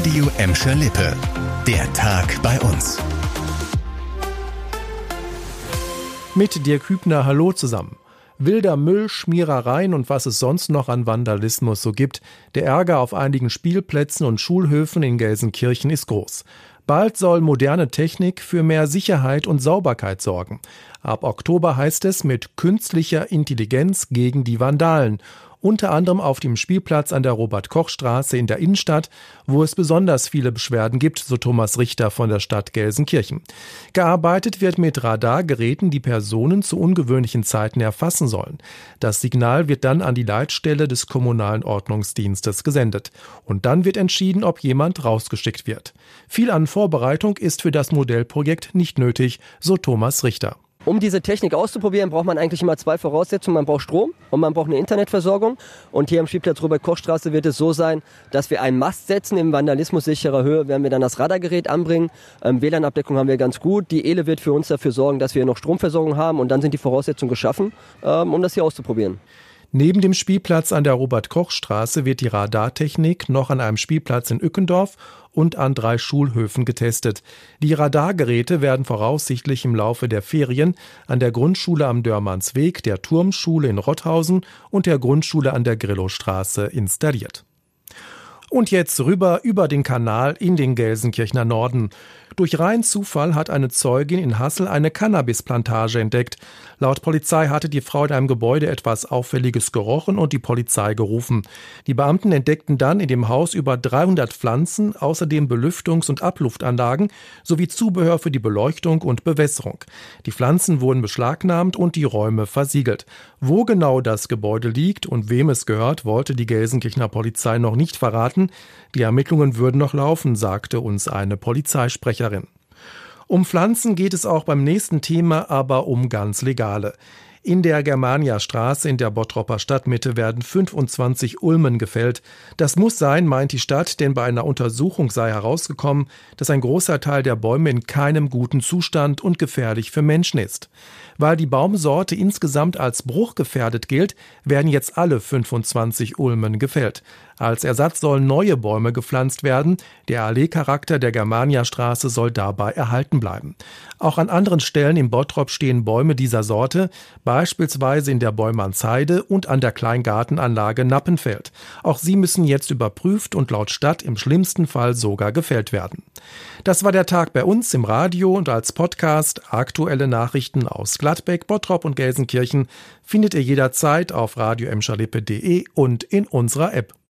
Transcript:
Radio Emscher Lippe. Der Tag bei uns. Mit Dirk Hübner, hallo zusammen. Wilder Müll, Schmierereien und was es sonst noch an Vandalismus so gibt. Der Ärger auf einigen Spielplätzen und Schulhöfen in Gelsenkirchen ist groß. Bald soll moderne Technik für mehr Sicherheit und Sauberkeit sorgen. Ab Oktober heißt es mit künstlicher Intelligenz gegen die Vandalen unter anderem auf dem Spielplatz an der Robert-Koch-Straße in der Innenstadt, wo es besonders viele Beschwerden gibt, so Thomas Richter von der Stadt Gelsenkirchen. Gearbeitet wird mit Radargeräten, die Personen zu ungewöhnlichen Zeiten erfassen sollen. Das Signal wird dann an die Leitstelle des kommunalen Ordnungsdienstes gesendet. Und dann wird entschieden, ob jemand rausgeschickt wird. Viel an Vorbereitung ist für das Modellprojekt nicht nötig, so Thomas Richter. Um diese Technik auszuprobieren, braucht man eigentlich immer zwei Voraussetzungen. Man braucht Strom und man braucht eine Internetversorgung. Und hier am Spielplatz Robert-Koch-Straße wird es so sein, dass wir einen Mast setzen. Im Vandalismus sicherer Höhe werden wir dann das Radargerät anbringen. Ähm, WLAN-Abdeckung haben wir ganz gut. Die ELE wird für uns dafür sorgen, dass wir noch Stromversorgung haben. Und dann sind die Voraussetzungen geschaffen, ähm, um das hier auszuprobieren. Neben dem Spielplatz an der Robert-Koch-Straße wird die Radartechnik noch an einem Spielplatz in Ückendorf und an drei Schulhöfen getestet. Die Radargeräte werden voraussichtlich im Laufe der Ferien an der Grundschule am Dörmannsweg, der Turmschule in Rotthausen und der Grundschule an der Grillowstraße installiert. Und jetzt rüber über den Kanal in den Gelsenkirchener Norden. Durch reinen Zufall hat eine Zeugin in Hassel eine Cannabisplantage entdeckt. Laut Polizei hatte die Frau in einem Gebäude etwas Auffälliges gerochen und die Polizei gerufen. Die Beamten entdeckten dann in dem Haus über 300 Pflanzen, außerdem Belüftungs- und Abluftanlagen sowie Zubehör für die Beleuchtung und Bewässerung. Die Pflanzen wurden beschlagnahmt und die Räume versiegelt. Wo genau das Gebäude liegt und wem es gehört, wollte die Gelsenkirchener Polizei noch nicht verraten. Die Ermittlungen würden noch laufen, sagte uns eine Polizeisprecherin. Um Pflanzen geht es auch beim nächsten Thema, aber um ganz legale. In der Germania-Straße in der Bottropper Stadtmitte werden 25 Ulmen gefällt. Das muss sein, meint die Stadt, denn bei einer Untersuchung sei herausgekommen, dass ein großer Teil der Bäume in keinem guten Zustand und gefährlich für Menschen ist. Weil die Baumsorte insgesamt als bruchgefährdet gilt, werden jetzt alle 25 Ulmen gefällt. Als Ersatz sollen neue Bäume gepflanzt werden. Der Allee-Charakter der Germania-Straße soll dabei erhalten bleiben. Auch an anderen Stellen im Bottrop stehen Bäume dieser Sorte, beispielsweise in der Bäumannsheide und an der Kleingartenanlage Nappenfeld. Auch sie müssen jetzt überprüft und laut Stadt im schlimmsten Fall sogar gefällt werden. Das war der Tag bei uns im Radio und als Podcast. Aktuelle Nachrichten aus Gladbeck, Bottrop und Gelsenkirchen findet ihr jederzeit auf radio und in unserer App.